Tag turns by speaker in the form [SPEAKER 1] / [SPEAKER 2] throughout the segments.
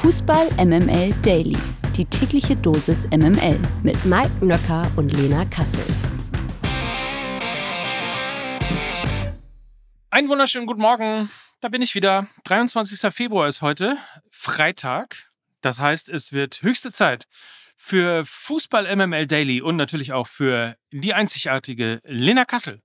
[SPEAKER 1] Fußball MML Daily. Die tägliche Dosis MML mit Mike Nöcker und Lena Kassel.
[SPEAKER 2] Einen wunderschönen guten Morgen. Da bin ich wieder. 23. Februar ist heute, Freitag. Das heißt, es wird höchste Zeit für Fußball MML Daily und natürlich auch für die einzigartige Lena Kassel.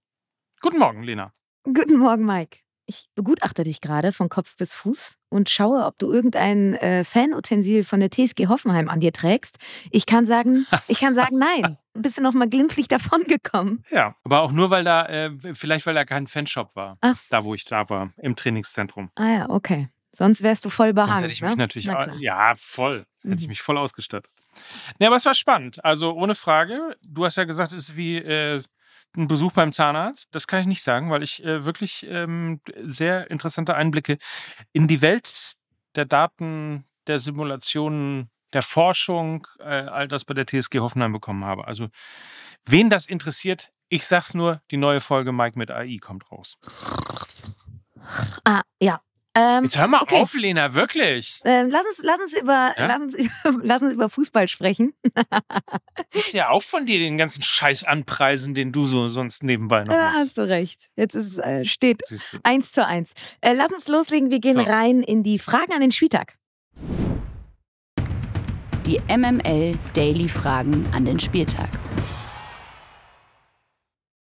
[SPEAKER 2] Guten Morgen, Lena.
[SPEAKER 3] Guten Morgen, Mike. Ich begutachte dich gerade von Kopf bis Fuß und schaue, ob du irgendein äh, Fanutensil von der TSG Hoffenheim an dir trägst. Ich kann sagen, ich kann sagen, nein. Bist du noch mal glimpflich davongekommen?
[SPEAKER 2] Ja, aber auch nur, weil da, äh, vielleicht weil da kein Fanshop war.
[SPEAKER 3] Ach.
[SPEAKER 2] Da, wo ich da war, im Trainingszentrum.
[SPEAKER 3] Ah ja, okay. Sonst wärst du voll behangen.
[SPEAKER 2] Sonst hätte ich mich
[SPEAKER 3] ne?
[SPEAKER 2] natürlich, ja, voll. Hätte ich
[SPEAKER 3] Mhm.
[SPEAKER 2] mich voll ausgestattet. Nee, aber es war spannend. Also ohne Frage. Du hast ja gesagt, es ist wie äh, ein Besuch beim Zahnarzt. Das kann ich nicht sagen, weil ich äh, wirklich ähm, sehr interessante Einblicke in die Welt der Daten, der Simulationen, der Forschung, äh, all das bei der TSG Hoffenheim bekommen habe. Also wen das interessiert, ich sag's nur, die neue Folge Mike mit AI kommt raus.
[SPEAKER 3] Ah, ja. Ähm,
[SPEAKER 2] Jetzt hör mal
[SPEAKER 3] okay.
[SPEAKER 2] auf, Lena, wirklich.
[SPEAKER 3] ähm, lass, uns, lass, uns über,
[SPEAKER 2] Ja?
[SPEAKER 3] lass, uns über, lass uns über Fußball sprechen.
[SPEAKER 2] Ich ja auch von dir den ganzen Scheiß anpreisen, den du so sonst nebenbei noch
[SPEAKER 3] Ja,
[SPEAKER 2] machst.
[SPEAKER 3] hast du recht. Jetzt ist, äh, steht eins zu eins. Äh, lass uns loslegen. Wir gehen
[SPEAKER 2] So.
[SPEAKER 3] rein in die Fragen an den Spieltag.
[SPEAKER 1] Die MML Daily Fragen an den Spieltag.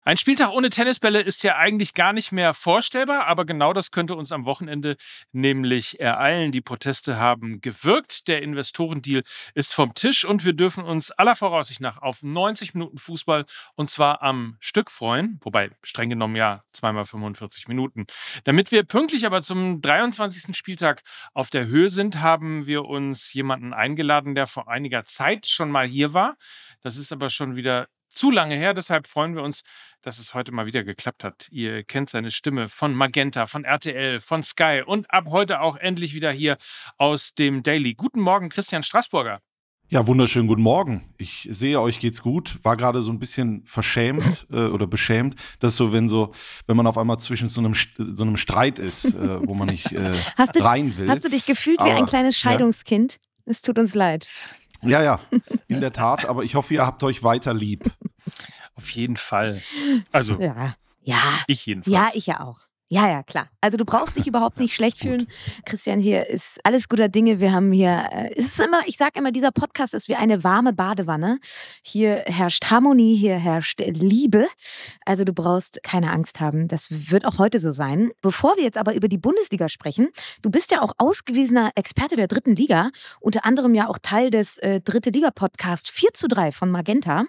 [SPEAKER 2] Ein Spieltag ohne Tennisbälle ist ja eigentlich gar nicht mehr vorstellbar, aber genau das könnte uns am Wochenende nämlich ereilen. Die Proteste haben gewirkt, der Investorendeal ist vom Tisch und wir dürfen uns aller Voraussicht nach auf 90 Minuten Fußball und zwar am Stück freuen, wobei streng genommen ja zweimal 45 Minuten. Damit wir pünktlich aber zum 23. Spieltag auf der Höhe sind, haben wir uns jemanden eingeladen, der vor einiger Zeit schon mal hier war. Das ist aber schon wieder zu lange her, deshalb freuen wir uns, dass es heute mal wieder geklappt hat. Ihr kennt seine Stimme von Magenta, von RTL, von Sky und ab heute auch endlich wieder hier aus dem Daily. Guten Morgen, Christian Straßburger.
[SPEAKER 4] Ja, wunderschönen guten Morgen. Ich sehe, euch geht's gut. War gerade so ein bisschen verschämt äh, oder beschämt. Das ist so, wenn so, wenn man auf einmal zwischen so einem, so einem Streit ist, äh, wo man nicht äh,
[SPEAKER 3] du,
[SPEAKER 4] rein will.
[SPEAKER 3] hast du dich gefühlt wie ein
[SPEAKER 4] Aber-
[SPEAKER 3] kleines
[SPEAKER 4] ja.
[SPEAKER 3] Scheidungskind? Es tut uns leid.
[SPEAKER 4] Ja, ja, in der Tat. Aber ich hoffe, ihr habt euch weiter lieb.
[SPEAKER 2] Auf jeden Fall. Also,
[SPEAKER 3] Ja. Ja.
[SPEAKER 2] ich jedenfalls.
[SPEAKER 3] Ja, ich ja auch. Ja, ja, klar. Also du brauchst dich überhaupt nicht schlecht fühlen. Christian, hier ist alles guter Dinge. Wir haben hier, äh, es ist immer, ich sage immer, dieser Podcast ist wie eine warme Badewanne. Hier herrscht Harmonie, hier herrscht Liebe. Also du brauchst keine Angst haben. Das wird auch heute so sein. Bevor wir jetzt aber über die Bundesliga sprechen, du bist ja auch ausgewiesener Experte der dritten Liga, unter anderem ja auch Teil des äh, Dritte Liga-Podcast 4 zu 3 von Magenta.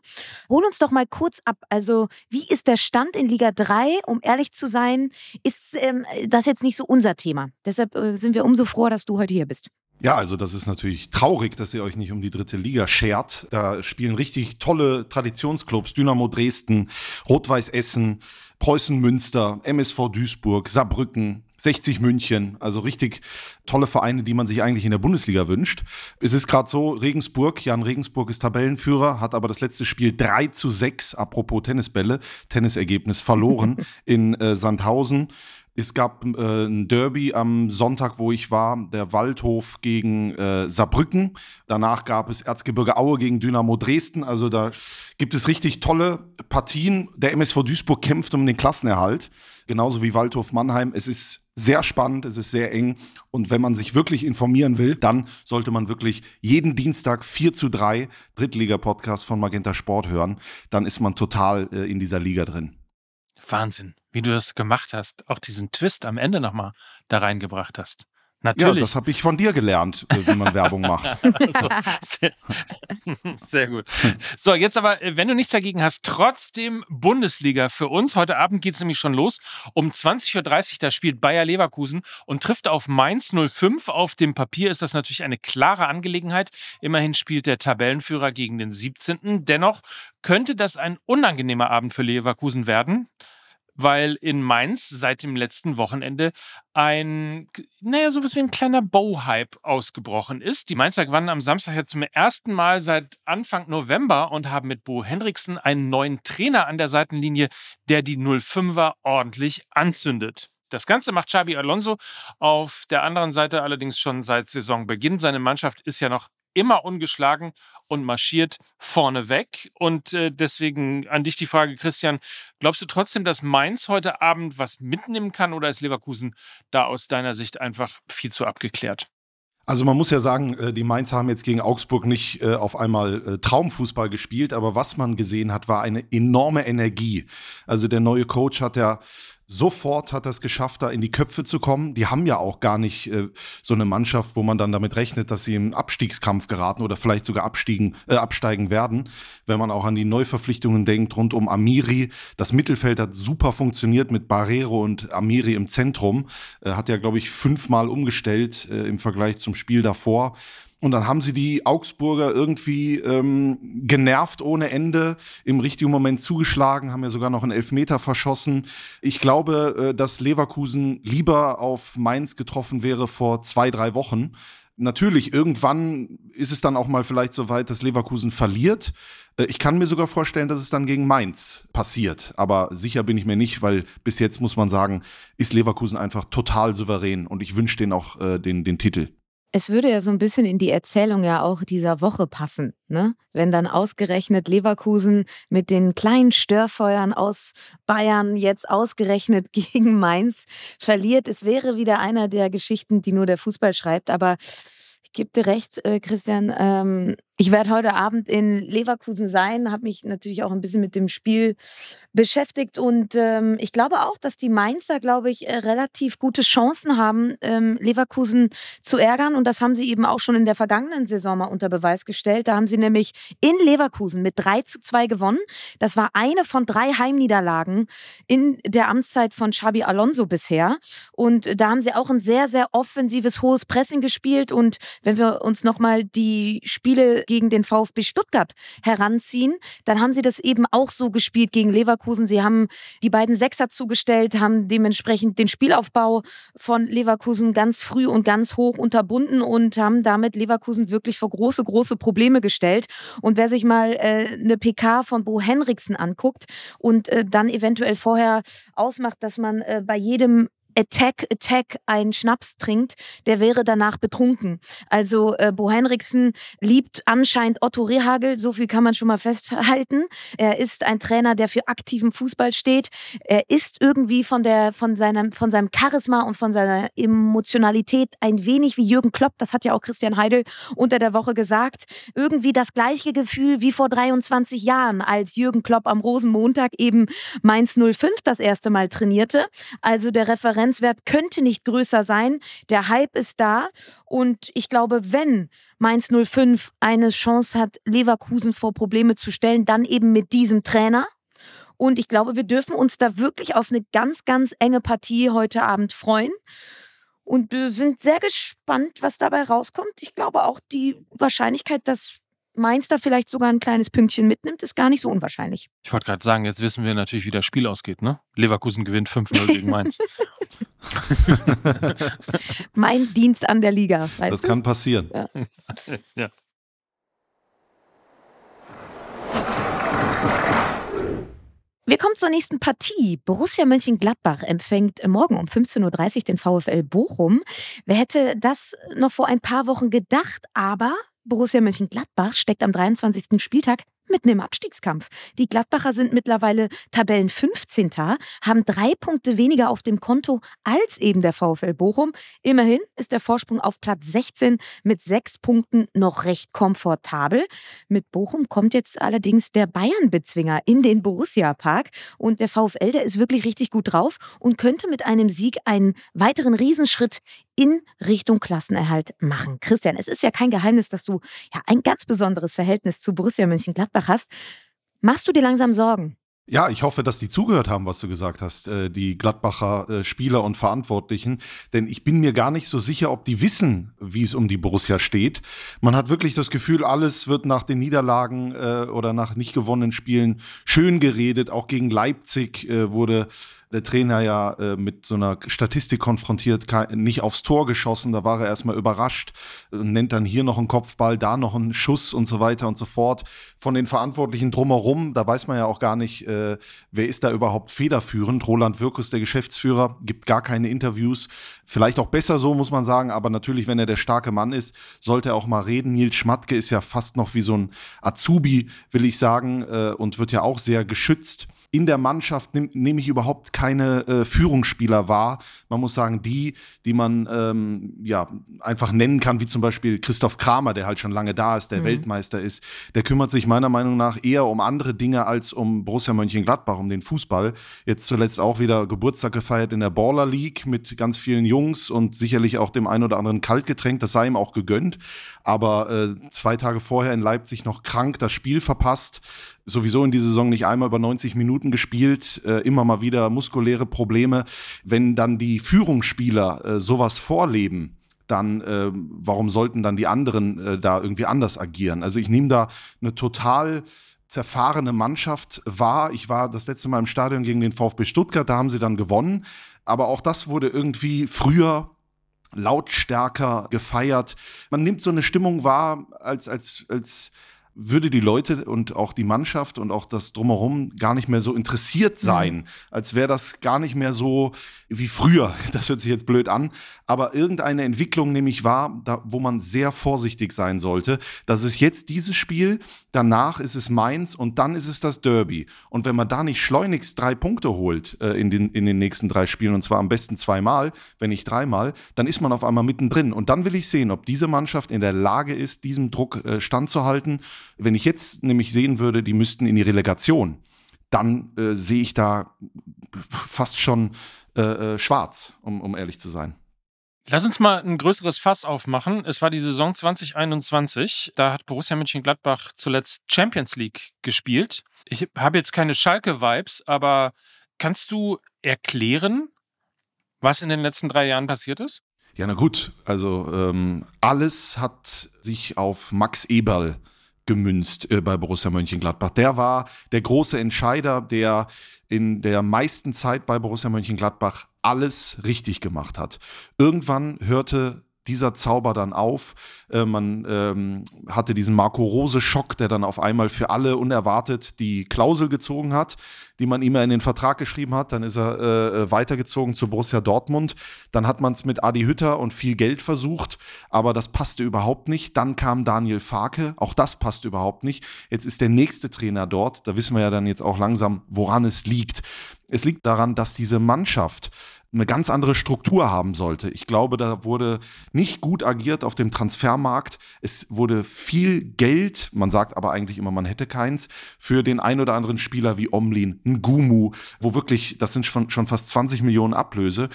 [SPEAKER 3] Hol uns doch mal kurz ab. Also, wie ist der Stand in Liga 3? Um ehrlich zu sein, ist ähm, das jetzt nicht so unser Thema. Deshalb äh, sind wir umso froher, dass du heute hier bist.
[SPEAKER 4] Ja, also das ist natürlich traurig, dass ihr euch nicht um die dritte Liga schert. Da spielen richtig tolle Traditionsclubs, Dynamo Dresden, Rot-Weiß Essen, Preußen Münster, MSV Duisburg, Saarbrücken, 60 München, also richtig tolle Vereine, die man sich eigentlich in der Bundesliga wünscht. Es ist gerade so, Regensburg, Jan Regensburg ist Tabellenführer, hat aber das letzte Spiel 3 zu 6, apropos Tennisbälle, Tennisergebnis verloren in äh, Sandhausen. Es gab äh, ein Derby am Sonntag, wo ich war, der Waldhof gegen äh, Saarbrücken. Danach gab es Erzgebirge Aue gegen Dynamo Dresden. Also da gibt es richtig tolle Partien. Der MSV Duisburg kämpft um den Klassenerhalt, genauso wie Waldhof Mannheim. Es ist sehr spannend, es ist sehr eng. Und wenn man sich wirklich informieren will, dann sollte man wirklich jeden Dienstag 4 zu 3 Drittliga-Podcast von Magenta Sport hören. Dann ist man total äh, in dieser Liga drin.
[SPEAKER 2] Wahnsinn, wie du das gemacht hast. Auch diesen Twist am Ende nochmal da reingebracht hast.
[SPEAKER 4] Ja,
[SPEAKER 2] Natürlich.
[SPEAKER 4] das habe ich von dir gelernt, äh, wie man Werbung macht.
[SPEAKER 2] Sehr, sehr gut. So, jetzt aber, äh, wenn du nichts dagegen hast, trotzdem Bundesliga für uns. Heute Abend geht es nämlich schon los. Um 20.30 Uhr, da spielt Bayer Leverkusen und trifft auf Mainz 05. Auf dem Papier ist das natürlich eine klare Angelegenheit. Immerhin spielt der Tabellenführer gegen den 17. Dennoch könnte das ein unangenehmer Abend für Leverkusen werden weil in Mainz seit dem letzten Wochenende ein, naja, sowas wie ein kleiner Bow-Hype ausgebrochen ist. Die Mainzer gewannen am Samstag jetzt zum ersten Mal seit Anfang November und haben mit Bo Hendrickson einen neuen Trainer an der Seitenlinie, der die 05er ordentlich anzündet. Das Ganze macht Xabi Alonso auf der anderen Seite allerdings schon seit Saisonbeginn. Seine Mannschaft ist ja noch immer ungeschlagen und marschiert vorne weg. Und äh, deswegen an dich die Frage, Christian, glaubst du trotzdem, dass Mainz heute Abend was mitnehmen kann oder ist Leverkusen da aus deiner Sicht einfach viel zu abgeklärt?
[SPEAKER 4] Also man muss ja sagen, äh, die Mainz haben jetzt gegen Augsburg nicht äh, auf einmal Traumfußball gespielt, aber was man gesehen hat, war eine enorme Energie. Also der neue Coach hat ja sofort hat es geschafft, da in die Köpfe zu kommen. Die haben ja auch gar nicht äh, so eine Mannschaft, wo man dann damit rechnet, dass sie im Abstiegskampf geraten oder vielleicht sogar abstiegen, äh, absteigen werden. Wenn man auch an die Neuverpflichtungen denkt rund um Amiri. Das Mittelfeld hat super funktioniert mit Barrero und Amiri im Zentrum. Äh, hat ja, glaube ich, fünfmal umgestellt äh, im Vergleich zum Spiel davor. Und dann haben sie die Augsburger irgendwie ähm, genervt ohne Ende, im richtigen Moment zugeschlagen, haben ja sogar noch einen Elfmeter verschossen. Ich glaube, äh, dass Leverkusen lieber auf Mainz getroffen wäre vor zwei, drei Wochen. Natürlich, irgendwann ist es dann auch mal vielleicht so weit, dass Leverkusen verliert. Äh, ich kann mir sogar vorstellen, dass es dann gegen Mainz passiert. Aber sicher bin ich mir nicht, weil bis jetzt muss man sagen, ist Leverkusen einfach total souverän und ich wünsche denen auch äh, den, den Titel.
[SPEAKER 3] Es würde ja so ein bisschen in die Erzählung ja auch dieser Woche passen, ne? Wenn dann ausgerechnet Leverkusen mit den kleinen Störfeuern aus Bayern jetzt ausgerechnet gegen Mainz verliert. Es wäre wieder einer der Geschichten, die nur der Fußball schreibt, aber ich gebe dir recht, äh, Christian. Ähm, ich werde heute Abend in Leverkusen sein, habe mich natürlich auch ein bisschen mit dem Spiel beschäftigt und ähm, ich glaube auch, dass die Mainzer, glaube ich, äh, relativ gute Chancen haben, ähm, Leverkusen zu ärgern und das haben sie eben auch schon in der vergangenen Saison mal unter Beweis gestellt. Da haben sie nämlich in Leverkusen mit 3 zu 2 gewonnen. Das war eine von drei Heimniederlagen in der Amtszeit von Xabi Alonso bisher und da haben sie auch ein sehr, sehr offensives, hohes Pressing gespielt und wenn wir uns nochmal die Spiele gegen den VfB Stuttgart heranziehen, dann haben sie das eben auch so gespielt gegen Leverkusen. Sie haben die beiden Sechser zugestellt, haben dementsprechend den Spielaufbau von Leverkusen ganz früh und ganz hoch unterbunden und haben damit Leverkusen wirklich vor große, große Probleme gestellt. Und wer sich mal äh, eine PK von Bo Henriksen anguckt und äh, dann eventuell vorher ausmacht, dass man äh, bei jedem Attack, Attack einen Schnaps trinkt, der wäre danach betrunken. Also äh, Bo Henriksen liebt anscheinend Otto Rehagel, so viel kann man schon mal festhalten. Er ist ein Trainer, der für aktiven Fußball steht. Er ist irgendwie von, der, von, seinem, von seinem Charisma und von seiner Emotionalität ein wenig wie Jürgen Klopp, das hat ja auch Christian Heidel unter der Woche gesagt. Irgendwie das gleiche Gefühl wie vor 23 Jahren, als Jürgen Klopp am Rosenmontag eben Mainz 05 das erste Mal trainierte. Also der Referent Referenzwert könnte nicht größer sein. Der Hype ist da. Und ich glaube, wenn Mainz 05 eine Chance hat, Leverkusen vor Probleme zu stellen, dann eben mit diesem Trainer. Und ich glaube, wir dürfen uns da wirklich auf eine ganz, ganz enge Partie heute Abend freuen. Und wir sind sehr gespannt, was dabei rauskommt. Ich glaube auch die Wahrscheinlichkeit, dass Mainz da vielleicht sogar ein kleines Pünktchen mitnimmt, ist gar nicht so unwahrscheinlich.
[SPEAKER 2] Ich wollte gerade sagen, jetzt wissen wir natürlich, wie das Spiel ausgeht, ne? Leverkusen gewinnt 5-0 gegen Mainz.
[SPEAKER 3] mein Dienst an der Liga.
[SPEAKER 4] das du? kann passieren.
[SPEAKER 3] Ja. ja. Wir kommen zur nächsten Partie. Borussia Mönchengladbach empfängt morgen um 15.30 Uhr den VfL Bochum. Wer hätte das noch vor ein paar Wochen gedacht? Aber Borussia Mönchengladbach steckt am 23. Spieltag mitten im Abstiegskampf. Die Gladbacher sind mittlerweile Tabellen 15. haben drei Punkte weniger auf dem Konto als eben der VfL Bochum. Immerhin ist der Vorsprung auf Platz 16 mit sechs Punkten noch recht komfortabel. Mit Bochum kommt jetzt allerdings der Bayern-Bezwinger in den Borussia-Park und der VfL, der ist wirklich richtig gut drauf und könnte mit einem Sieg einen weiteren Riesenschritt in Richtung Klassenerhalt machen. Christian, es ist ja kein Geheimnis, dass du ja ein ganz besonderes Verhältnis zu Borussia Mönchengladbach hast. Machst du dir langsam Sorgen?
[SPEAKER 4] Ja, ich hoffe, dass die zugehört haben, was du gesagt hast, äh, die Gladbacher äh, Spieler und Verantwortlichen. Denn ich bin mir gar nicht so sicher, ob die wissen, wie es um die Borussia steht. Man hat wirklich das Gefühl, alles wird nach den Niederlagen äh, oder nach nicht gewonnenen Spielen schön geredet. Auch gegen Leipzig wurde der Trainer ja äh, mit so einer Statistik konfrontiert, nicht aufs Tor geschossen, da war er erstmal überrascht, nennt dann hier noch einen Kopfball, da noch einen Schuss und so weiter und so fort. Von den Verantwortlichen drumherum, da weiß man ja auch gar nicht, äh, wer ist da überhaupt federführend. Roland Wirkus, der Geschäftsführer, gibt gar keine Interviews. Vielleicht auch besser so, muss man sagen, aber natürlich, wenn er der starke Mann ist, sollte er auch mal reden. Nils Schmatke ist ja fast noch wie so ein Azubi, will ich sagen, äh, und wird ja auch sehr geschützt in der Mannschaft nehme nehm ich überhaupt keine äh, Führungsspieler wahr. Man muss sagen, die, die man ähm, ja einfach nennen kann, wie zum Beispiel Christoph Kramer, der halt schon lange da ist, der mhm. Weltmeister ist, der kümmert sich meiner Meinung nach eher um andere Dinge als um Borussia Mönchengladbach, um den Fußball. Jetzt zuletzt auch wieder Geburtstag gefeiert in der Baller League mit ganz vielen Jungs und sicherlich auch dem ein oder anderen Kaltgetränk. Das sei ihm auch gegönnt. Aber äh, zwei Tage vorher in Leipzig noch krank das Spiel verpasst sowieso in dieser Saison nicht einmal über 90 Minuten gespielt, äh, immer mal wieder muskuläre Probleme. Wenn dann die Führungsspieler äh, sowas vorleben, dann äh, warum sollten dann die anderen äh, da irgendwie anders agieren? Also ich nehme da eine total zerfahrene Mannschaft wahr. Ich war das letzte Mal im Stadion gegen den VfB Stuttgart, da haben sie dann gewonnen. Aber auch das wurde irgendwie früher lautstärker gefeiert. Man nimmt so eine Stimmung wahr, als, als, als würde die Leute und auch die Mannschaft und auch das drumherum gar nicht mehr so interessiert mhm. sein, mhm. als wäre das gar nicht mehr so wie früher. Das hört sich jetzt blöd an, aber irgendeine Entwicklung nehme ich wahr, da, wo man sehr vorsichtig sein sollte. Das ist jetzt dieses Spiel, danach ist es Mainz und dann ist es das Derby. Und wenn man da nicht schleunigst drei Punkte holt äh, in, den, in den nächsten drei Spielen und zwar am besten zweimal, wenn nicht dreimal, dann ist man auf einmal mittendrin. Und dann will ich sehen, ob diese Mannschaft in der Lage ist, diesem Druck äh, standzuhalten wenn ich jetzt nämlich sehen würde, die müssten in die Relegation, dann äh, sehe ich da fast schon äh, äh, schwarz, um, um ehrlich zu sein.
[SPEAKER 2] Lass uns mal ein größeres Fass aufmachen. Es war die Saison 2021. Da hat Borussia Mönchengladbach zuletzt Champions League gespielt. Ich habe jetzt keine Schalke-Vibes, aber kannst du erklären, was in den letzten drei Jahren passiert ist?
[SPEAKER 4] Ja, na gut. Also ähm, alles hat sich auf Max Eberl gemünzt äh, bei Borussia Mönchengladbach. Der war der große Entscheider, der in der meisten Zeit bei Borussia Mönchengladbach alles richtig gemacht hat. Irgendwann hörte dieser Zauber dann auf. Äh, man ähm, hatte diesen Marco Rose-Schock, der dann auf einmal für alle unerwartet die Klausel gezogen hat, die man ihm ja in den Vertrag geschrieben hat. Dann ist er äh, äh weitergezogen zu Borussia Dortmund. Dann hat man es mit Adi Hütter und viel Geld versucht, aber das passte überhaupt nicht. Dann kam Daniel Farke, auch das passte überhaupt nicht. Jetzt ist der nächste Trainer dort. Da wissen wir ja dann jetzt auch langsam, woran es liegt. Es liegt daran, dass diese Mannschaft eine ganz andere Struktur haben sollte. Ich glaube, da wurde nicht gut agiert auf dem Transfermarkt. Es wurde viel Geld, man sagt aber eigentlich immer, man hätte keins, für den ein oder anderen Spieler wie Omlin, Ngumu, wo wirklich, das sind schon, schon fast 20 Millionen Ablöse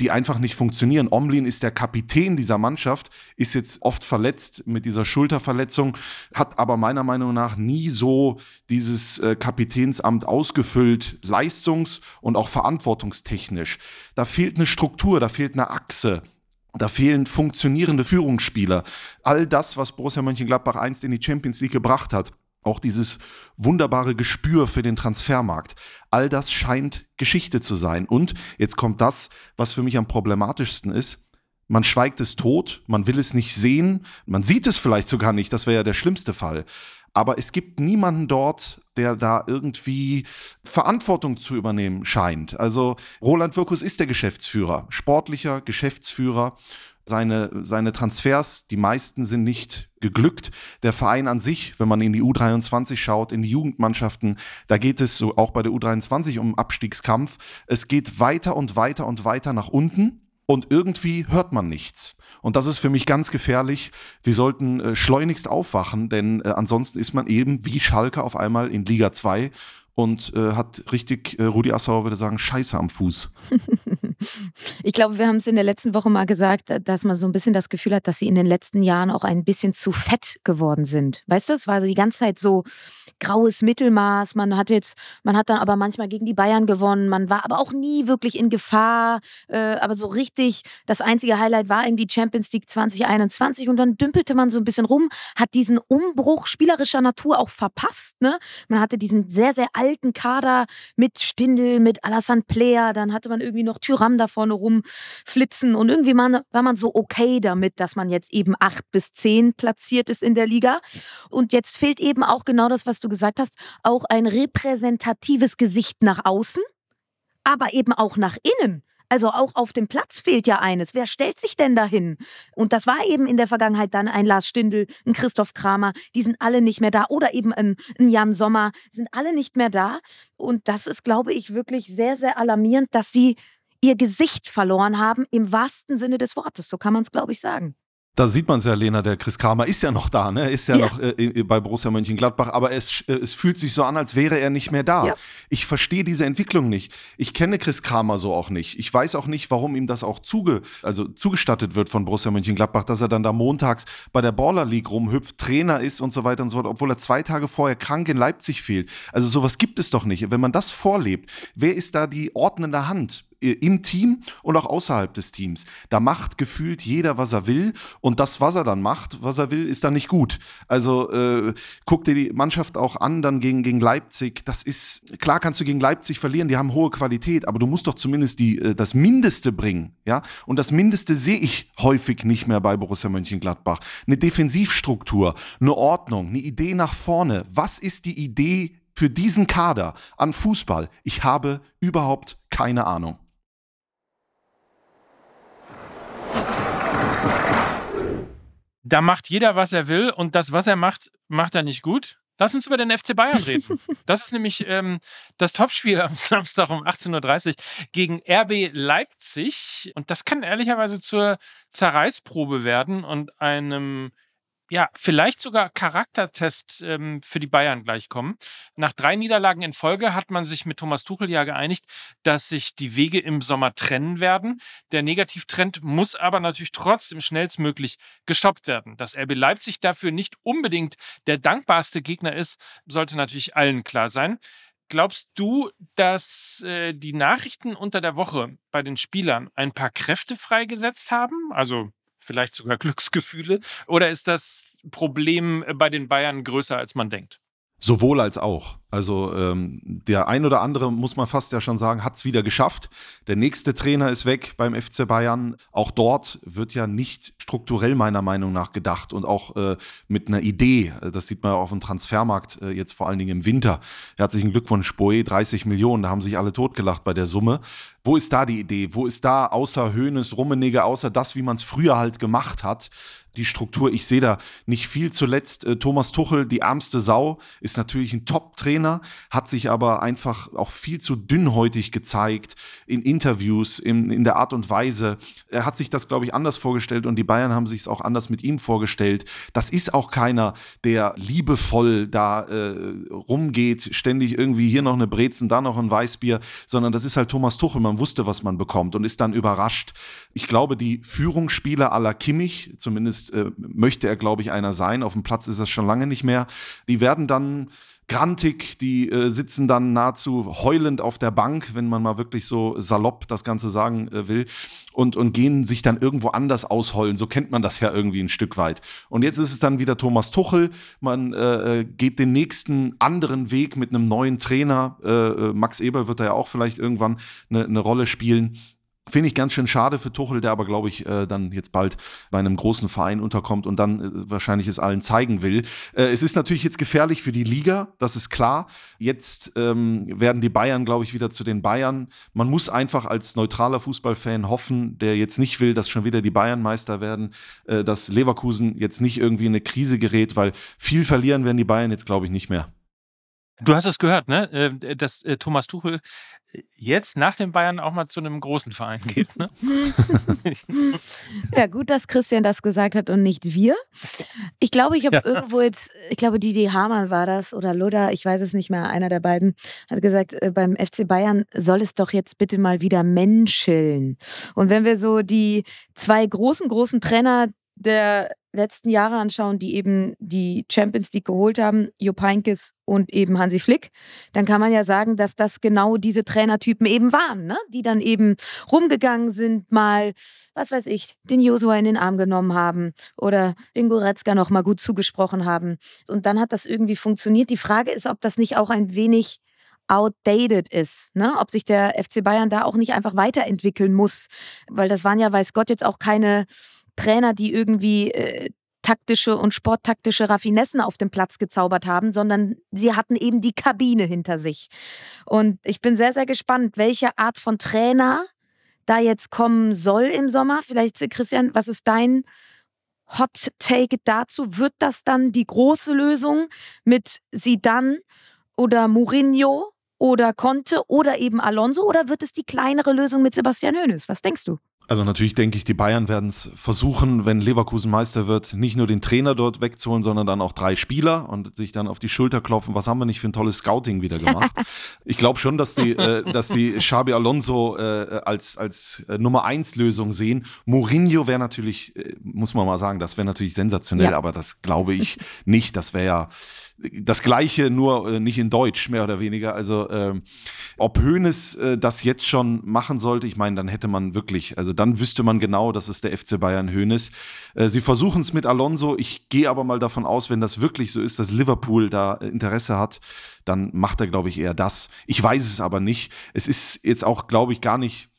[SPEAKER 4] die einfach nicht funktionieren. Omlin ist der Kapitän dieser Mannschaft, ist jetzt oft verletzt mit dieser Schulterverletzung, hat aber meiner Meinung nach nie so dieses äh, Kapitänsamt ausgefüllt, leistungs- und auch verantwortungstechnisch. Da fehlt eine Struktur, da fehlt eine Achse. Da fehlen funktionierende Führungsspieler. All das, was Borussia Mönchengladbach einst in die Champions League gebracht hat, auch dieses wunderbare Gespür für den Transfermarkt. All das scheint Geschichte zu sein. Und jetzt kommt das, was für mich am problematischsten ist. Man schweigt es tot, man will es nicht sehen, man sieht es vielleicht sogar nicht, das wäre ja der schlimmste Fall. Aber es gibt niemanden dort, der da irgendwie Verantwortung zu übernehmen scheint. Also Roland Wirkus ist der Geschäftsführer, sportlicher Geschäftsführer seine, seine Transfers, die meisten sind nicht geglückt. Der Verein an sich, wenn man in die U23 schaut, in die Jugendmannschaften, da geht es so auch bei der U23 um Abstiegskampf. Es geht weiter und weiter und weiter nach unten und irgendwie hört man nichts. Und das ist für mich ganz gefährlich. Sie sollten äh, schleunigst aufwachen, denn äh, ansonsten ist man eben wie Schalke auf einmal in Liga 2 und äh, hat richtig, äh, Rudi Assauer würde sagen, Scheiße am Fuß.
[SPEAKER 3] Ich glaube, wir haben es in der letzten Woche mal gesagt, dass man so ein bisschen das Gefühl hat, dass sie in den letzten Jahren auch ein bisschen zu fett geworden sind. Weißt du, es war die ganze Zeit so graues Mittelmaß. Man hat jetzt, man hat dann aber manchmal gegen die Bayern gewonnen. Man war aber auch nie wirklich in Gefahr. Äh, aber so richtig, das einzige Highlight war eben die Champions League 2021 und dann dümpelte man so ein bisschen rum, hat diesen Umbruch spielerischer Natur auch verpasst. Ne? Man hatte diesen sehr, sehr alten Kader mit Stindel, mit Alassane Player, dann hatte man irgendwie noch Tyram da vorne rumflitzen und irgendwie war man so okay damit, dass man jetzt eben acht bis zehn platziert ist in der Liga. Und jetzt fehlt eben auch genau das, was du gesagt hast, auch ein repräsentatives Gesicht nach außen, aber eben auch nach innen. Also auch auf dem Platz fehlt ja eines. Wer stellt sich denn dahin? Und das war eben in der Vergangenheit dann ein Lars Stindl, ein Christoph Kramer, die sind alle nicht mehr da. Oder eben ein, ein Jan Sommer, sind alle nicht mehr da. Und das ist, glaube ich, wirklich sehr, sehr alarmierend, dass sie ihr Gesicht verloren haben, im wahrsten Sinne des Wortes. So kann man es, glaube ich, sagen.
[SPEAKER 4] Da sieht man es ja, Lena, der Chris Kramer ist ja noch da, ne? Ist ja, ja. noch äh, bei Borussia Mönchengladbach, aber es, äh, es fühlt sich so an, als wäre er nicht mehr da. Ja. Ich verstehe diese Entwicklung nicht. Ich kenne Chris Kramer so auch nicht. Ich weiß auch nicht, warum ihm das auch zuge, also zugestattet wird von Borussia Mönchengladbach, dass er dann da montags bei der Baller League rumhüpft, Trainer ist und so weiter und so fort, obwohl er zwei Tage vorher krank in Leipzig fehlt. Also sowas gibt es doch nicht. Wenn man das vorlebt, wer ist da die ordnende Hand? Äh, im Team und auch außerhalb des Teams. Da macht gefühlt jeder, was er will und das, was er dann macht, was er will, ist dann nicht gut. Also äh, guck dir die Mannschaft auch an, dann gegen, gegen Leipzig. Das ist, klar kannst du gegen Leipzig verlieren, die haben hohe Qualität, aber du musst doch zumindest die, äh, das Mindeste bringen. Ja? Und das Mindeste sehe ich häufig nicht mehr bei Borussia Mönchengladbach. Eine Defensivstruktur, eine Ordnung, eine Idee nach vorne. Was ist die Idee für diesen Kader an Fußball? Ich habe überhaupt keine Ahnung.
[SPEAKER 2] Da macht jeder, was er will und das, was er macht, macht er nicht gut. Lass uns über den FC Bayern reden. Das ist nämlich ähm, das Topspiel am Samstag um 18.30 Uhr gegen RB Leipzig. Und das kann ehrlicherweise zur Zerreißprobe werden und einem ja, vielleicht sogar Charaktertest ähm, für die Bayern gleich kommen. Nach drei Niederlagen in Folge hat man sich mit Thomas Tuchel ja geeinigt, dass sich die Wege im Sommer trennen werden. Der Negativtrend muss aber natürlich trotzdem schnellstmöglich gestoppt werden. Dass RB Leipzig dafür nicht unbedingt der dankbarste Gegner ist, sollte natürlich allen klar sein. Glaubst du, dass äh, die Nachrichten unter der Woche bei den Spielern ein paar Kräfte freigesetzt haben? Also vielleicht sogar Glücksgefühle? Oder ist das Problem bei den Bayern größer, als man denkt?
[SPEAKER 4] Sowohl als auch. Also ähm, der ein oder andere, muss man fast ja schon sagen, hat es wieder geschafft. Der nächste Trainer ist weg beim FC Bayern. Auch dort wird ja nicht strukturell meiner Meinung nach gedacht und auch äh, mit einer Idee. Das sieht man ja auf dem Transfermarkt äh, jetzt vor allen Dingen im Winter. Herzlichen Glückwunsch, Boe, 30 Millionen, da haben sich alle totgelacht bei der Summe. Wo ist da die Idee? Wo ist da außer Höhnes, Rummenigge, außer das, wie man es früher halt gemacht hat, die Struktur? Ich sehe da nicht viel. Zuletzt äh, Thomas Tuchel, die ärmste Sau, ist natürlich ein Top-Trainer Trainer, hat sich aber einfach auch viel zu dünnhäutig gezeigt in Interviews, in, in der Art und Weise. Er hat sich das, glaube ich, anders vorgestellt und die Bayern haben sich es auch anders mit ihm vorgestellt. Das ist auch keiner, der liebevoll da äh, rumgeht, ständig irgendwie hier noch eine Brezen, da noch ein Weißbier, sondern das ist halt Thomas Tuchel. Man wusste, was man bekommt und ist dann überrascht. Ich glaube, die Führungsspieler aller Kimmich, zumindest äh, möchte er, glaube ich, einer sein, auf dem Platz ist das schon lange nicht mehr, die werden dann grantig, die äh, sitzen dann nahezu heulend auf der Bank, wenn man mal wirklich so salopp das Ganze sagen äh, will, und, und gehen sich dann irgendwo anders ausheulen. So kennt man das ja irgendwie ein Stück weit. Und jetzt ist es dann wieder Thomas Tuchel. Man äh, äh geht den nächsten anderen Weg mit einem neuen Trainer. Äh, äh, Max Eber wird da ja auch vielleicht irgendwann eine, eine Rolle spielen. Finde ich ganz schön schade für Tuchel, der aber, glaube ich, äh, dann jetzt bald bei einem großen Verein unterkommt und dann äh, wahrscheinlich es allen zeigen will. Äh, es ist natürlich jetzt gefährlich für die Liga, das ist klar. Jetzt ähm, werden die Bayern, glaube ich, wieder zu den Bayern. Man muss einfach als neutraler Fußballfan hoffen, der jetzt nicht will, dass schon wieder die Bayern Meister werden, äh, dass Leverkusen jetzt nicht irgendwie in eine Krise gerät, weil viel verlieren werden die Bayern jetzt, glaube ich, nicht mehr.
[SPEAKER 2] Du hast es gehört, ne? Äh, dass äh, Thomas Tuchel jetzt nach den Bayern auch mal zu einem großen Verein geht. Ne?
[SPEAKER 3] ja, gut, dass Christian das gesagt hat und nicht wir. Ich glaube, ich habe ja. irgendwo jetzt, ich glaube, Didi Hamann war das oder Luda, ich weiß es nicht mehr, einer der beiden, hat gesagt, äh, beim FC Bayern soll es doch jetzt bitte mal wieder menscheln. Und wenn wir so die zwei großen, großen Trainer der letzten Jahre anschauen, die eben die Champions League geholt haben, Jupp Heynckes und eben Hansi Flick, dann kann man ja sagen, dass das genau diese Trainertypen eben waren, ne? die dann eben rumgegangen sind, mal, was weiß ich, den Josua in den Arm genommen haben oder den Goretzka noch mal gut zugesprochen haben. Und dann hat das irgendwie funktioniert. Die Frage ist, ob das nicht auch ein wenig outdated ist, ne? ob sich der FC Bayern da auch nicht einfach weiterentwickeln muss, weil das waren ja, weiß Gott, jetzt auch keine Trainer, die irgendwie äh, taktische und sporttaktische Raffinessen auf dem Platz gezaubert haben, sondern sie hatten eben die Kabine hinter sich. Und ich bin sehr, sehr gespannt, welche Art von Trainer da jetzt kommen soll im Sommer. Vielleicht, Christian, was ist dein Hot Take dazu? Wird das dann die große Lösung mit Sidan oder Mourinho oder Conte oder eben Alonso oder wird es die kleinere Lösung mit Sebastian Hoeneß? Was denkst du?
[SPEAKER 4] Also natürlich denke ich, die Bayern werden es versuchen, wenn Leverkusen Meister wird, nicht nur den Trainer dort wegzuholen, sondern dann auch drei Spieler und sich dann auf die Schulter klopfen. Was haben wir nicht für ein tolles Scouting wieder gemacht? ich glaube schon, dass die, äh, dass die Xabi Alonso äh, als, als äh, Nummer eins Lösung sehen. Mourinho wäre natürlich, äh, muss man mal sagen, das wäre natürlich sensationell, ja. aber das glaube ich nicht. Das wäre ja das Gleiche, nur äh, nicht in Deutsch, mehr oder weniger. Also, ähm, ob Hoeneß äh, das jetzt schon machen sollte, ich meine, dann hätte man wirklich, also dann wüsste man genau, dass es der FC Bayern Hoeneß. Äh, sie versuchen es mit Alonso. Ich gehe aber mal davon aus, wenn das wirklich so ist, dass Liverpool da äh, Interesse hat, dann macht er, glaube ich, eher das. Ich weiß es aber nicht. Es ist jetzt auch, glaube ich, gar nicht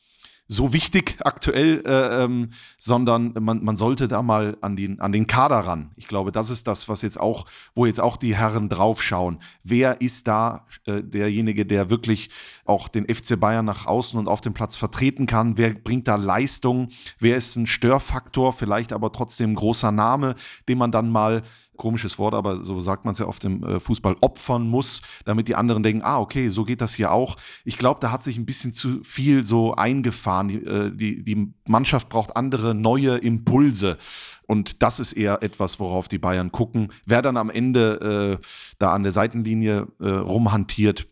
[SPEAKER 4] so wichtig aktuell, äh, ähm, sondern man, man sollte da mal an den, an den Kader ran. Ich glaube, das ist das, was jetzt auch, wo jetzt auch die Herren draufschauen. Wer ist da äh, derjenige, der wirklich auch den FC Bayern nach außen und auf dem Platz vertreten kann? Wer bringt da Leistung? Wer ist ein Störfaktor, vielleicht aber trotzdem ein großer Name, den man dann mal komisches Wort, aber so sagt man es ja oft im äh, Fußball, opfern muss, damit die anderen denken, ah, okay, so geht das hier auch. Ich glaube, da hat sich ein bisschen zu viel so eingefahren. Die, äh, die, die Mannschaft braucht andere, neue Impulse. Und das ist eher etwas, worauf die Bayern gucken. Wer dann am Ende äh, da an der Seitenlinie äh, rumhantiert,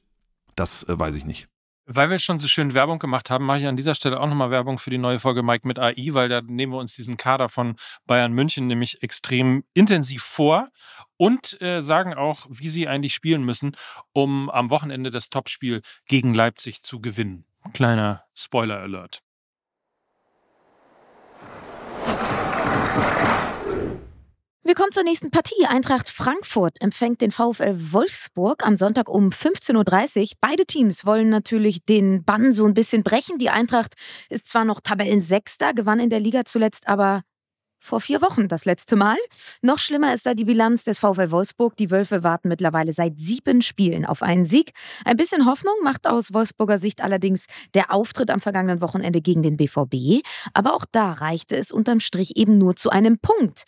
[SPEAKER 4] das weiß ich nicht.
[SPEAKER 2] Weil wir schon so schön Werbung gemacht haben, mache ich an dieser Stelle auch nochmal Werbung für die neue Folge Mike mit AI, weil da nehmen wir uns diesen Kader von Bayern München nämlich extrem intensiv vor und äh, sagen auch, wie sie eigentlich spielen müssen, um am Wochenende das Topspiel gegen Leipzig zu gewinnen. Kleiner Spoiler-Alert.
[SPEAKER 3] Wir kommen zur nächsten Partie. Eintracht Frankfurt empfängt den VfL Wolfsburg am Sonntag um 15.30 Uhr. Beide Teams wollen natürlich den Bann so ein bisschen brechen. Die Eintracht ist zwar noch Tabellensechster, gewann in der Liga zuletzt aber vor vier Wochen das letzte Mal. Noch schlimmer ist da die Bilanz des VfL Wolfsburg. Die Wölfe warten mittlerweile seit sieben Spielen auf einen Sieg. Ein bisschen Hoffnung macht aus Wolfsburger Sicht allerdings der Auftritt am vergangenen Wochenende gegen den BVB. Aber auch da reichte es unterm Strich eben nur zu einem Punkt.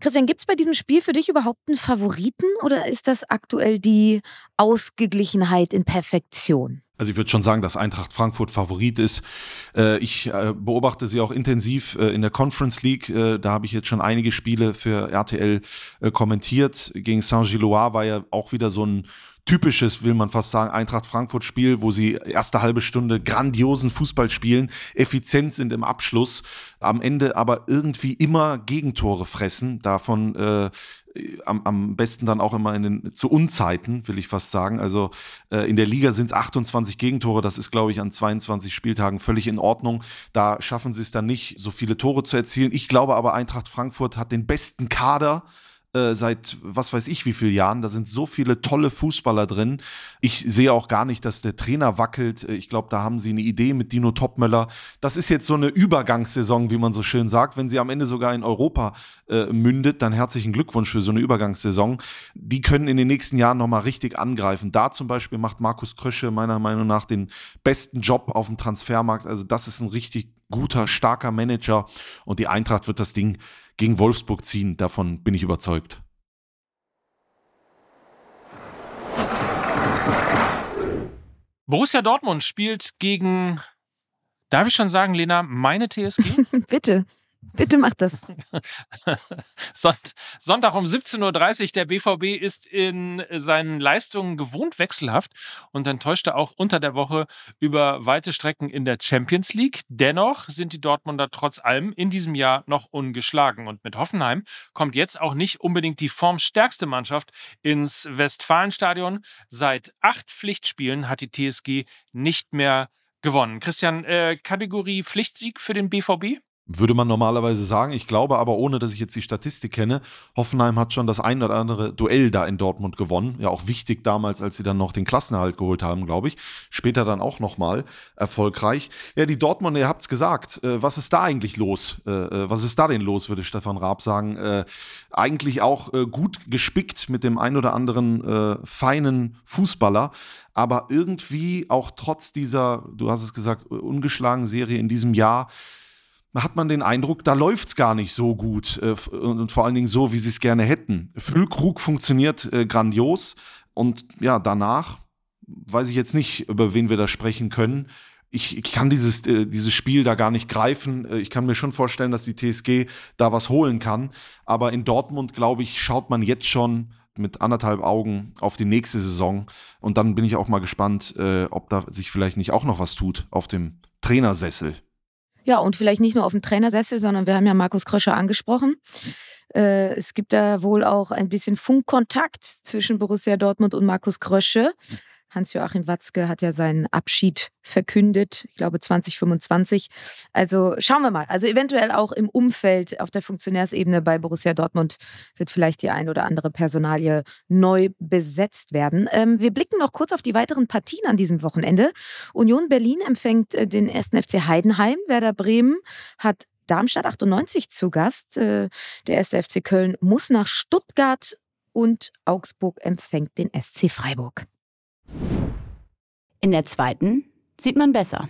[SPEAKER 3] Christian, gibt es bei diesem Spiel für dich überhaupt einen Favoriten oder ist das aktuell die Ausgeglichenheit in Perfektion?
[SPEAKER 4] Also ich würde schon sagen, dass Eintracht Frankfurt Favorit ist. Äh, ich äh, beobachte sie auch intensiv äh, in der Conference League. Da habe ich jetzt schon einige Spiele für RTL kommentiert. Gegen Saint-Gilloise war ja auch wieder so ein typisches, will man fast sagen, Eintracht Frankfurt-Spiel, wo sie erste halbe Stunde grandiosen Fußball spielen, effizient sind im Abschluss, am Ende aber irgendwie immer Gegentore fressen. Davon äh, am, am besten dann auch immer in den, zu Unzeiten, will ich fast sagen. Also äh, in der Liga sind es 28 Gegentore, das ist, glaube ich, an 22 Spieltagen völlig in Ordnung. Da schaffen sie es dann nicht, so viele Tore zu erzielen. Ich glaube aber, Eintracht Frankfurt hat den besten Kader äh, seit was weiß ich wie vielen Jahren. Da sind so viele tolle Fußballer drin. Ich sehe auch gar nicht, dass der Trainer wackelt. Äh, ich glaube, da haben sie eine Idee mit Dino Topmöller. Das ist jetzt so eine Übergangssaison, wie man so schön sagt. Wenn sie am Ende sogar in Europa äh, mündet, dann herzlichen Glückwunsch für so eine Übergangssaison. Die können in den nächsten Jahren nochmal richtig angreifen. Da zum Beispiel macht Markus Krösche meiner Meinung nach den besten Job auf dem Transfermarkt. Also das ist ein richtig guter, starker Manager und die Eintracht wird das Ding gegen Wolfsburg ziehen. Davon bin ich überzeugt.
[SPEAKER 2] Borussia Dortmund spielt gegen, darf ich schon sagen, Lena, meine TSG?
[SPEAKER 3] Bitte. Bitte mach das.
[SPEAKER 2] Sonntag um 17.30 Uhr. Der BVB ist in seinen Leistungen gewohnt wechselhaft und enttäuschte auch unter der Woche über weite Strecken in der Champions League. Dennoch sind die Dortmunder trotz allem in diesem Jahr noch ungeschlagen. Und mit Hoffenheim kommt jetzt auch nicht unbedingt die formstärkste Mannschaft ins Westfalenstadion. Seit acht Pflichtspielen hat die TSG nicht mehr gewonnen. Christian, äh, Kategorie Pflichtsieg für den BVB?
[SPEAKER 4] Würde man normalerweise sagen. Ich glaube aber, ohne dass ich jetzt die Statistik kenne, Hoffenheim hat schon das ein oder andere Duell da in Dortmund gewonnen. Ja, auch wichtig damals, als sie dann noch den Klassenerhalt geholt haben, glaube ich. Später dann auch nochmal erfolgreich. Ja, die Dortmunder, ihr habt es gesagt. Äh, was ist da eigentlich los? Äh, äh, was ist da denn los, würde Stefan Raab sagen. Eigentlich auch gut gespickt mit dem ein oder anderen feinen Fußballer. Aber irgendwie auch trotz dieser, du hast es gesagt, ungeschlagen Serie in diesem Jahr, hat man den Eindruck, da läuft es gar nicht so gut äh, und vor allen Dingen so, wie sie es gerne hätten. Füllkrug funktioniert äh, grandios und ja, danach weiß ich jetzt nicht, über wen wir da sprechen können. Ich, ich kann dieses, äh, dieses Spiel da gar nicht greifen. Äh, ich kann mir schon vorstellen, dass die TSG da was holen kann. Aber in Dortmund, glaube ich, schaut man jetzt schon mit anderthalb Augen auf die nächste Saison. Und dann bin ich auch mal gespannt, äh, ob da sich vielleicht nicht auch noch was tut auf dem Trainersessel.
[SPEAKER 3] Ja, und vielleicht nicht nur auf dem Trainersessel, sondern wir haben ja Markus Kröscher angesprochen. Äh, es gibt da wohl auch ein bisschen Funkkontakt zwischen Borussia Dortmund und Markus Krösche. Hans-Joachim Watzke hat ja seinen Abschied verkündet, ich glaube 2025. Also schauen wir mal. Also eventuell auch im Umfeld auf der Funktionärsebene bei Borussia Dortmund wird vielleicht die ein oder andere Personalie neu besetzt werden. Ähm, wir blicken noch kurz auf die weiteren Partien an diesem Wochenende. Union Berlin empfängt äh, den 1. FC Heidenheim. Werder Bremen hat Darmstadt 98 zu Gast. Äh, der 1. FC Köln muss nach Stuttgart und Augsburg empfängt den SC Freiburg.
[SPEAKER 1] In der zweiten sieht man besser.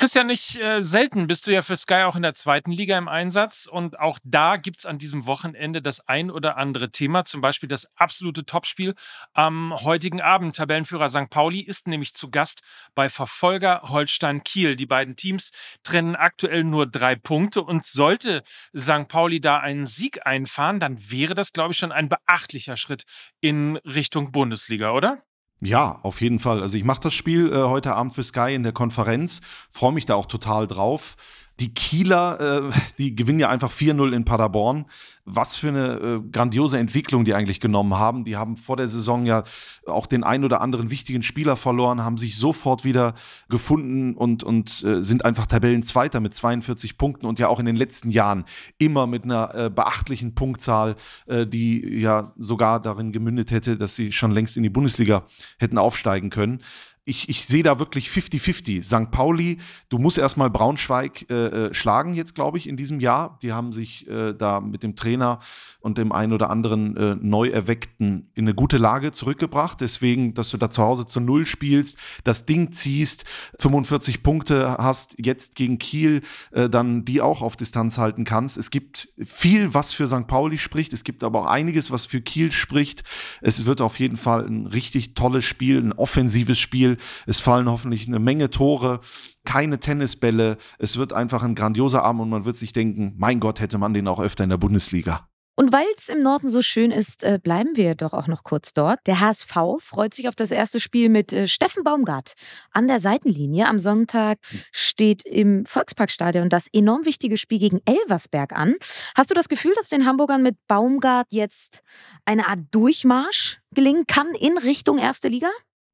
[SPEAKER 2] Christian, nicht äh, selten bist du ja für Sky auch in der zweiten Liga im Einsatz und auch da gibt es an diesem Wochenende das ein oder andere Thema, zum Beispiel das absolute Topspiel am heutigen Abend. Tabellenführer St. Pauli ist nämlich zu Gast bei Verfolger Holstein Kiel. Die beiden Teams trennen aktuell nur drei Punkte und sollte St. Pauli da einen Sieg einfahren, dann wäre das, glaube ich, schon ein beachtlicher Schritt in Richtung Bundesliga, oder?
[SPEAKER 4] Ja, auf jeden Fall. Also ich mache das Spiel äh, heute Abend für Sky in der Konferenz, freue mich da auch total drauf. Die Kieler, äh, die gewinnen ja einfach 4-0 in Paderborn. Was für eine äh, grandiose Entwicklung die eigentlich genommen haben. Die haben vor der Saison ja auch den ein oder anderen wichtigen Spieler verloren, haben sich sofort wieder gefunden und, und äh, sind einfach Tabellenzweiter mit 42 Punkten und ja auch in den letzten Jahren immer mit einer äh, beachtlichen Punktzahl, äh, die ja sogar darin gemündet hätte, dass sie schon längst in die Bundesliga hätten aufsteigen können ich, ich sehe da wirklich 50-50. St. Pauli, du musst erstmal Braunschweig äh, äh, schlagen jetzt, glaube ich, in diesem Jahr. Die haben sich äh, da mit dem Trainer und dem einen oder anderen äh, neu in eine gute Lage zurückgebracht. Deswegen, dass du da zu Hause zu Null spielst, das Ding ziehst, 45 Punkte hast, jetzt gegen Kiel, äh, dann die auch auf Distanz halten kannst. Es gibt viel, was für St. Pauli spricht. Es gibt aber auch einiges, was für Kiel spricht. Es wird auf jeden Fall ein richtig tolles Spiel, ein offensives Spiel. Es fallen hoffentlich eine Menge Tore, keine Tennisbälle. Es wird einfach ein grandioser Abend und man wird sich denken, mein Gott, hätte man den auch öfter in der Bundesliga.
[SPEAKER 3] Und weil es im Norden so schön ist, äh, bleiben wir doch auch noch kurz dort. Der HSV freut sich auf das erste Spiel mit äh, Steffen Baumgart an der Seitenlinie. Am Sonntag steht im Volksparkstadion das enorm wichtige Spiel gegen Elversberg an. Hast du das Gefühl, dass den Hamburgern mit Baumgart jetzt eine Art Durchmarsch gelingen kann in Richtung erste Liga?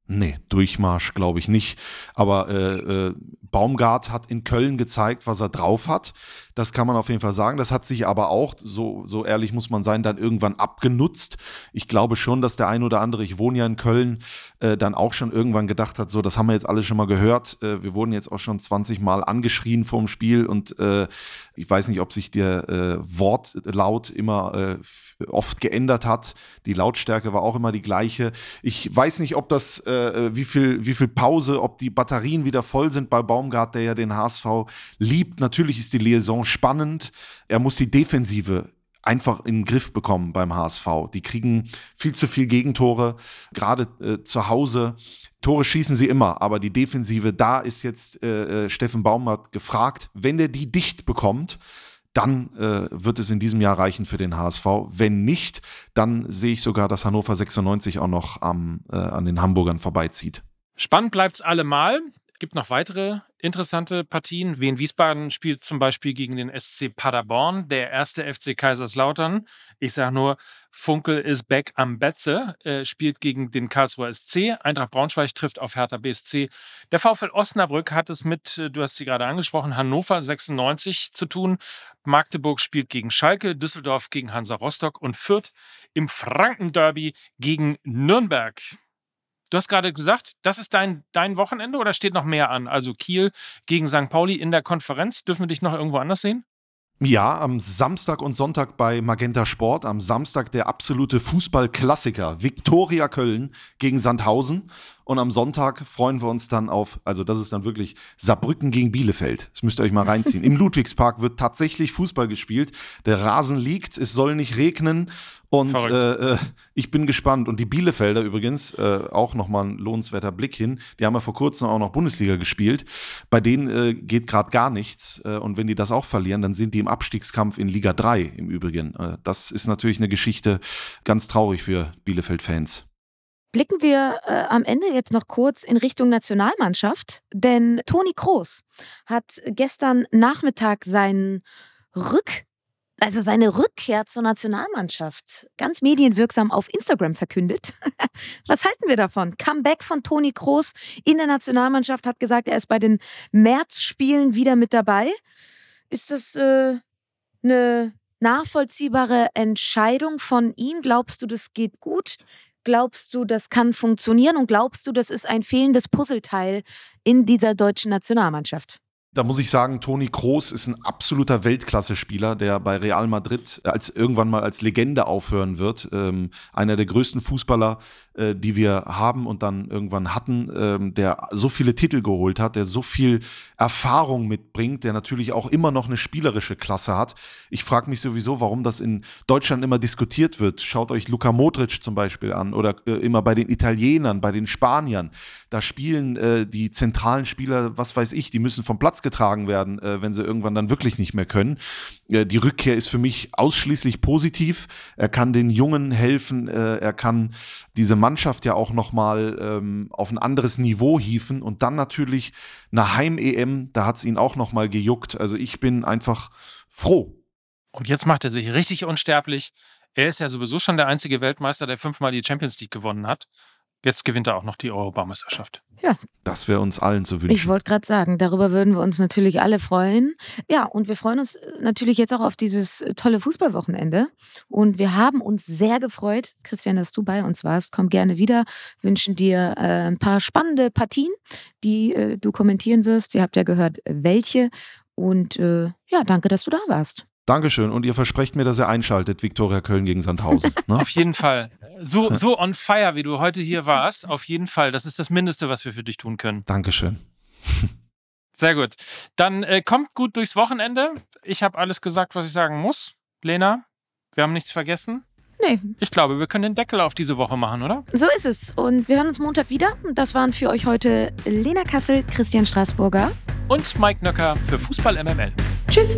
[SPEAKER 4] Nee, Durchmarsch glaube ich nicht. Aber äh, äh, Baumgart hat in Köln gezeigt, was er drauf hat. Das kann man auf jeden Fall sagen. Das hat sich aber auch, so, so ehrlich muss man sein, dann irgendwann abgenutzt. Ich glaube schon, dass der ein oder andere, ich wohne ja in Köln, äh, dann auch schon irgendwann gedacht hat, so, das haben wir jetzt alle schon mal gehört. Äh, wir wurden jetzt auch schon 20 Mal angeschrien vorm Spiel und äh, ich weiß nicht, ob sich der äh, Wortlaut immer äh, oft geändert hat. Die Lautstärke war auch immer die gleiche. Ich weiß nicht, ob das, äh, wie viel, wie viel Pause, ob die Batterien wieder voll sind bei Baumgart, der ja den HSV liebt. Natürlich ist die Liaison spannend. Er muss die Defensive einfach in den Griff bekommen beim HSV. Die kriegen viel zu viel Gegentore, gerade äh, zu Hause. Tore schießen sie immer, aber die Defensive, da ist jetzt äh, äh Steffen Baumert gefragt, wenn er die dicht bekommt, dann äh, wird es in diesem Jahr reichen für den HSV. Wenn nicht, dann sehe ich sogar, dass Hannover 96 auch noch am, äh, an den Hamburgern vorbeizieht.
[SPEAKER 2] Spannend bleibt es allemal gibt noch weitere interessante Partien. Wien Wiesbaden spielt zum Beispiel gegen den SC Paderborn, der erste FC Kaiserslautern. Ich sage nur, Funkel ist back am Betze, äh, spielt gegen den Karlsruher SC. Eintracht Braunschweig trifft auf Hertha BSC. Der VfL Osnabrück hat es mit, äh, du hast sie gerade angesprochen, Hannover 96 zu tun. Magdeburg spielt gegen Schalke, Düsseldorf gegen Hansa Rostock und Fürth im Frankenderby gegen Nürnberg. Du hast gerade gesagt, das ist dein, dein Wochenende oder steht noch mehr an? Also Kiel gegen St. Pauli in der Konferenz. Dürfen wir dich noch irgendwo anders sehen?
[SPEAKER 4] Ja, am Samstag und Sonntag bei Magenta Sport. Am Samstag der absolute Fußballklassiker Viktoria Köln gegen Sandhausen. Und am Sonntag freuen wir uns dann auf, also das ist dann wirklich Saarbrücken gegen Bielefeld. Das müsst ihr euch mal reinziehen. Im Ludwigspark wird tatsächlich Fußball gespielt. Der Rasen liegt, es soll nicht regnen. Und äh, äh, ich bin gespannt. Und die Bielefelder übrigens, äh, auch nochmal ein lohnenswerter Blick hin, die haben ja vor kurzem auch noch Bundesliga gespielt. Bei denen äh, geht gerade gar nichts. Äh, und wenn die das auch verlieren, dann sind die im Abstiegskampf in Liga 3 im Übrigen. Äh, das ist natürlich eine Geschichte ganz traurig für Bielefeld-Fans.
[SPEAKER 3] Blicken wir äh, am Ende jetzt noch kurz in Richtung Nationalmannschaft, denn Toni Kroos hat gestern Nachmittag seinen Rück also seine Rückkehr zur Nationalmannschaft ganz medienwirksam auf Instagram verkündet. Was halten wir davon? Comeback von Toni Kroos in der Nationalmannschaft hat gesagt, er ist bei den Märzspielen wieder mit dabei. Ist das äh, eine nachvollziehbare Entscheidung von ihm? Glaubst du, das geht gut? Glaubst du, das kann funktionieren? Und glaubst du, das ist ein fehlendes Puzzleteil in dieser deutschen Nationalmannschaft?
[SPEAKER 4] Da muss ich sagen, Toni Kroos ist ein absoluter Weltklasse-Spieler, der bei Real Madrid als irgendwann mal als Legende aufhören wird. Ähm, einer der größten Fußballer, äh, die wir haben und dann irgendwann hatten, ähm, der so viele Titel geholt hat, der so viel Erfahrung mitbringt, der natürlich auch immer noch eine spielerische Klasse hat. Ich frage mich sowieso, warum das in Deutschland immer diskutiert wird. Schaut euch Luka Modric zum Beispiel an oder äh, immer bei den Italienern, bei den Spaniern. Da spielen äh, die zentralen Spieler, was weiß ich, die müssen vom Platz getragen werden, äh, wenn sie irgendwann dann wirklich nicht mehr können. Äh, die Rückkehr ist für mich ausschließlich positiv. Er kann den Jungen helfen, äh, er kann diese Mannschaft ja auch nochmal ähm, auf ein anderes Niveau hieven und dann natürlich eine Heim-EM, da hat es ihn auch nochmal gejuckt. Also ich bin einfach froh.
[SPEAKER 2] Und jetzt macht er sich richtig unsterblich. Er ist ja sowieso schon der einzige Weltmeister, der fünfmal die Champions League gewonnen hat. Jetzt gewinnt er auch noch die Europameisterschaft.
[SPEAKER 3] Ja.
[SPEAKER 4] Das wäre uns allen zu wünschen.
[SPEAKER 3] Ich wollte gerade sagen, darüber würden wir uns natürlich alle freuen. Ja, und wir freuen uns äh, natürlich jetzt auch auf dieses äh, tolle Fußballwochenende. Und wir haben uns sehr gefreut, Christian, dass du bei uns warst. Komm gerne wieder. Wünschen dir äh, ein paar spannende Partien, die äh, du kommentieren wirst. Ihr habt ja gehört, welche. Und äh, ja, danke, dass du da warst.
[SPEAKER 4] Dankeschön. Und ihr versprecht mir, dass ihr einschaltet, Viktoria Köln gegen Sandhausen.
[SPEAKER 2] Ne? auf jeden Fall. So, so on fire, wie du heute hier warst, auf jeden Fall. Das ist das Mindeste, was wir für dich tun können.
[SPEAKER 4] Dankeschön.
[SPEAKER 2] Sehr gut. Dann äh, kommt gut durchs Wochenende. Ich habe alles gesagt, was ich sagen muss. Lena, wir haben nichts vergessen.
[SPEAKER 3] Nee.
[SPEAKER 2] Ich glaube, wir können den Deckel auf diese Woche machen, oder?
[SPEAKER 3] So ist es. Und wir hören uns Montag wieder. Das waren für euch heute Lena Kassel, Christian Straßburger
[SPEAKER 2] und Mike Nöcker für Fußball MML.
[SPEAKER 3] Tschüss.